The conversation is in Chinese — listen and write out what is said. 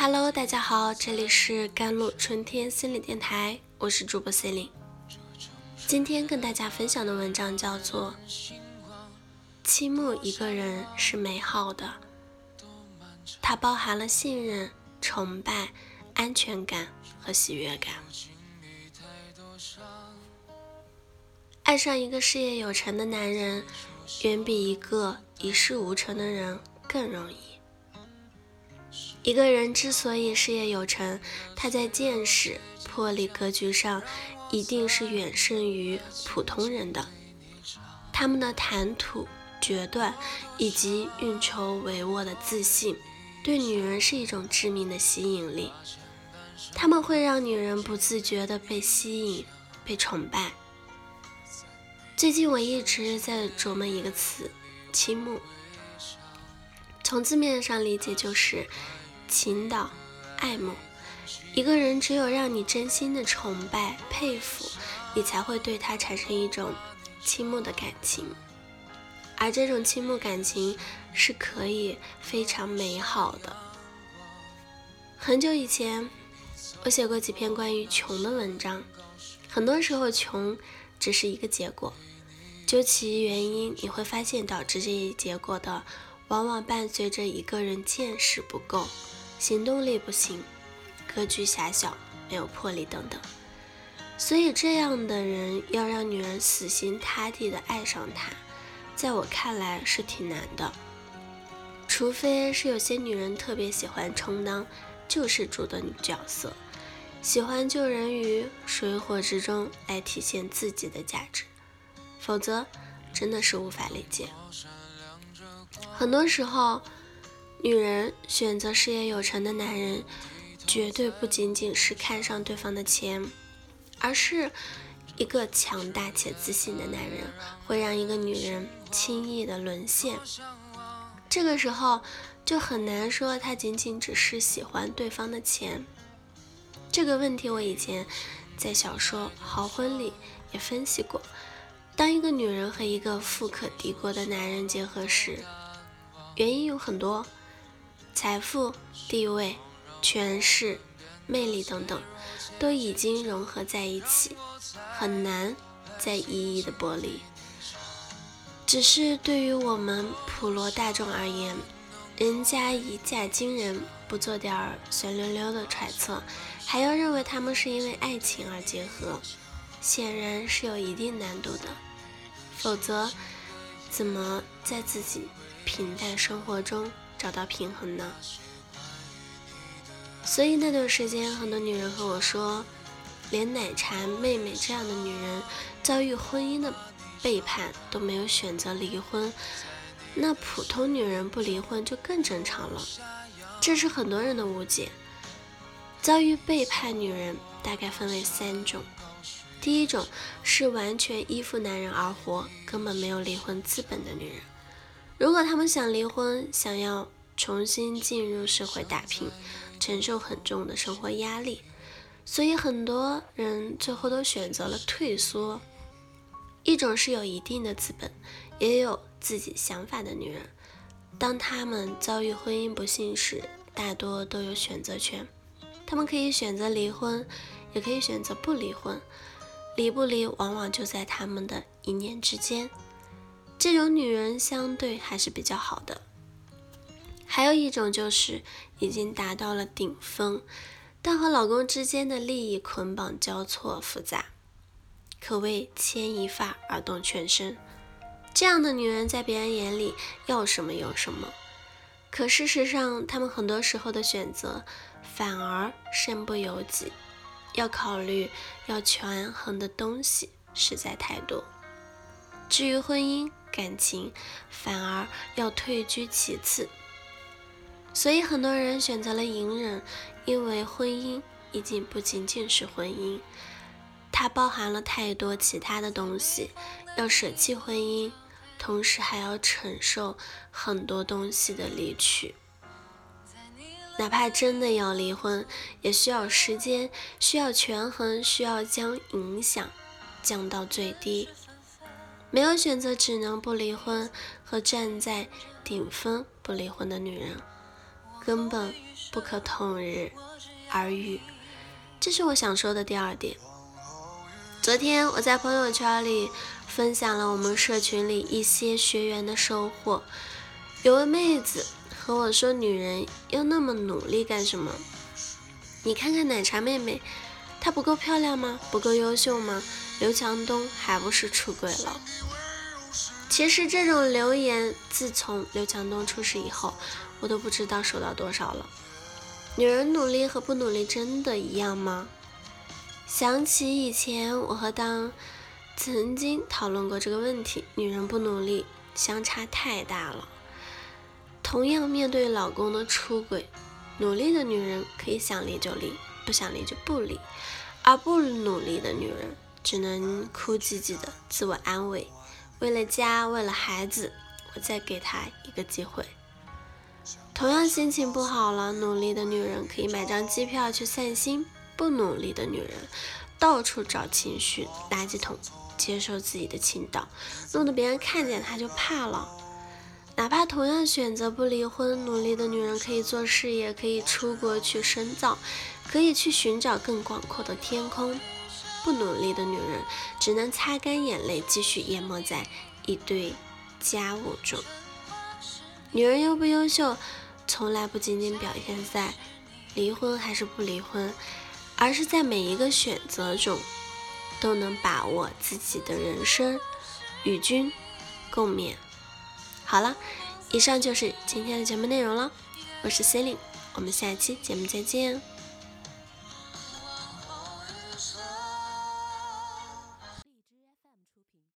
Hello，大家好，这里是甘露春天心理电台，我是主播 C 琳。今天跟大家分享的文章叫做《倾慕一个人是美好的》，它包含了信任、崇拜、安全感和喜悦感。爱上一个事业有成的男人，远比一个一事无成的人更容易。一个人之所以事业有成，他在见识、魄力、格局上一定是远胜于普通人的。他们的谈吐、决断以及运筹帷幄的自信，对女人是一种致命的吸引力。他们会让女人不自觉地被吸引、被崇拜。最近我一直在琢磨一个词“倾慕”，从字面上理解就是。倾倒、爱慕一个人，只有让你真心的崇拜、佩服，你才会对他产生一种倾慕的感情。而这种倾慕感情是可以非常美好的。很久以前，我写过几篇关于穷的文章。很多时候，穷只是一个结果，究其原因，你会发现导致这一结果的，往往伴随着一个人见识不够。行动力不行，格局狭小，没有魄力等等，所以这样的人要让女人死心塌地的爱上他，在我看来是挺难的。除非是有些女人特别喜欢充当救世主的女角色，喜欢救人于水火之中来体现自己的价值，否则真的是无法理解。很多时候。女人选择事业有成的男人，绝对不仅仅是看上对方的钱，而是一个强大且自信的男人会让一个女人轻易的沦陷。这个时候就很难说他仅仅只是喜欢对方的钱。这个问题我以前在小说《好婚》里也分析过。当一个女人和一个富可敌国的男人结合时，原因有很多。财富、地位、权势、魅力等等，都已经融合在一起，很难再一一的剥离。只是对于我们普罗大众而言，人家一嫁惊人，不做点儿酸溜溜的揣测，还要认为他们是因为爱情而结合，显然是有一定难度的。否则，怎么在自己平淡生活中？找到平衡呢？所以那段时间，很多女人和我说，连奶茶妹妹这样的女人遭遇婚姻的背叛都没有选择离婚，那普通女人不离婚就更正常了。这是很多人的误解。遭遇背叛女人大概分为三种：第一种是完全依附男人而活，根本没有离婚资本的女人。如果他们想离婚，想要重新进入社会打拼，承受很重的生活压力，所以很多人最后都选择了退缩。一种是有一定的资本，也有自己想法的女人，当他们遭遇婚姻不幸时，大多都有选择权，他们可以选择离婚，也可以选择不离婚，离不离往往就在他们的一念之间。这种女人相对还是比较好的，还有一种就是已经达到了顶峰，但和老公之间的利益捆绑交错复杂，可谓牵一发而动全身。这样的女人在别人眼里要什么有什么，可事实上，她们很多时候的选择反而身不由己，要考虑要权衡的东西实在太多。至于婚姻，感情反而要退居其次，所以很多人选择了隐忍，因为婚姻已经不仅仅是婚姻，它包含了太多其他的东西，要舍弃婚姻，同时还要承受很多东西的离去。哪怕真的要离婚，也需要时间，需要权衡，需要将影响降到最低。没有选择，只能不离婚和站在顶峰不离婚的女人，根本不可同日而语。这是我想说的第二点。昨天我在朋友圈里分享了我们社群里一些学员的收获，有位妹子和我说：“女人要那么努力干什么？你看看奶茶妹妹，她不够漂亮吗？不够优秀吗？刘强东还不是出轨了？”其实这种留言，自从刘强东出事以后，我都不知道收到多少了。女人努力和不努力真的一样吗？想起以前我和当曾经讨论过这个问题，女人不努力相差太大了。同样面对老公的出轨，努力的女人可以想离就离，不想离就不离，而不努力的女人只能哭唧唧的自我安慰。为了家，为了孩子，我再给他一个机会。同样心情不好了，努力的女人可以买张机票去散心。不努力的女人，到处找情绪垃圾桶，接受自己的倾倒，弄得别人看见她就怕了。哪怕同样选择不离婚，努力的女人可以做事业，可以出国去深造，可以去寻找更广阔的天空。不努力的女人，只能擦干眼泪，继续淹没在一堆家务中。女人优不优秀，从来不仅仅表现在离婚还是不离婚。而是在每一个选择中，都能把握自己的人生，与君共勉。好了，以上就是今天的节目内容了。我是 c e l i n e 我们下期节目再见。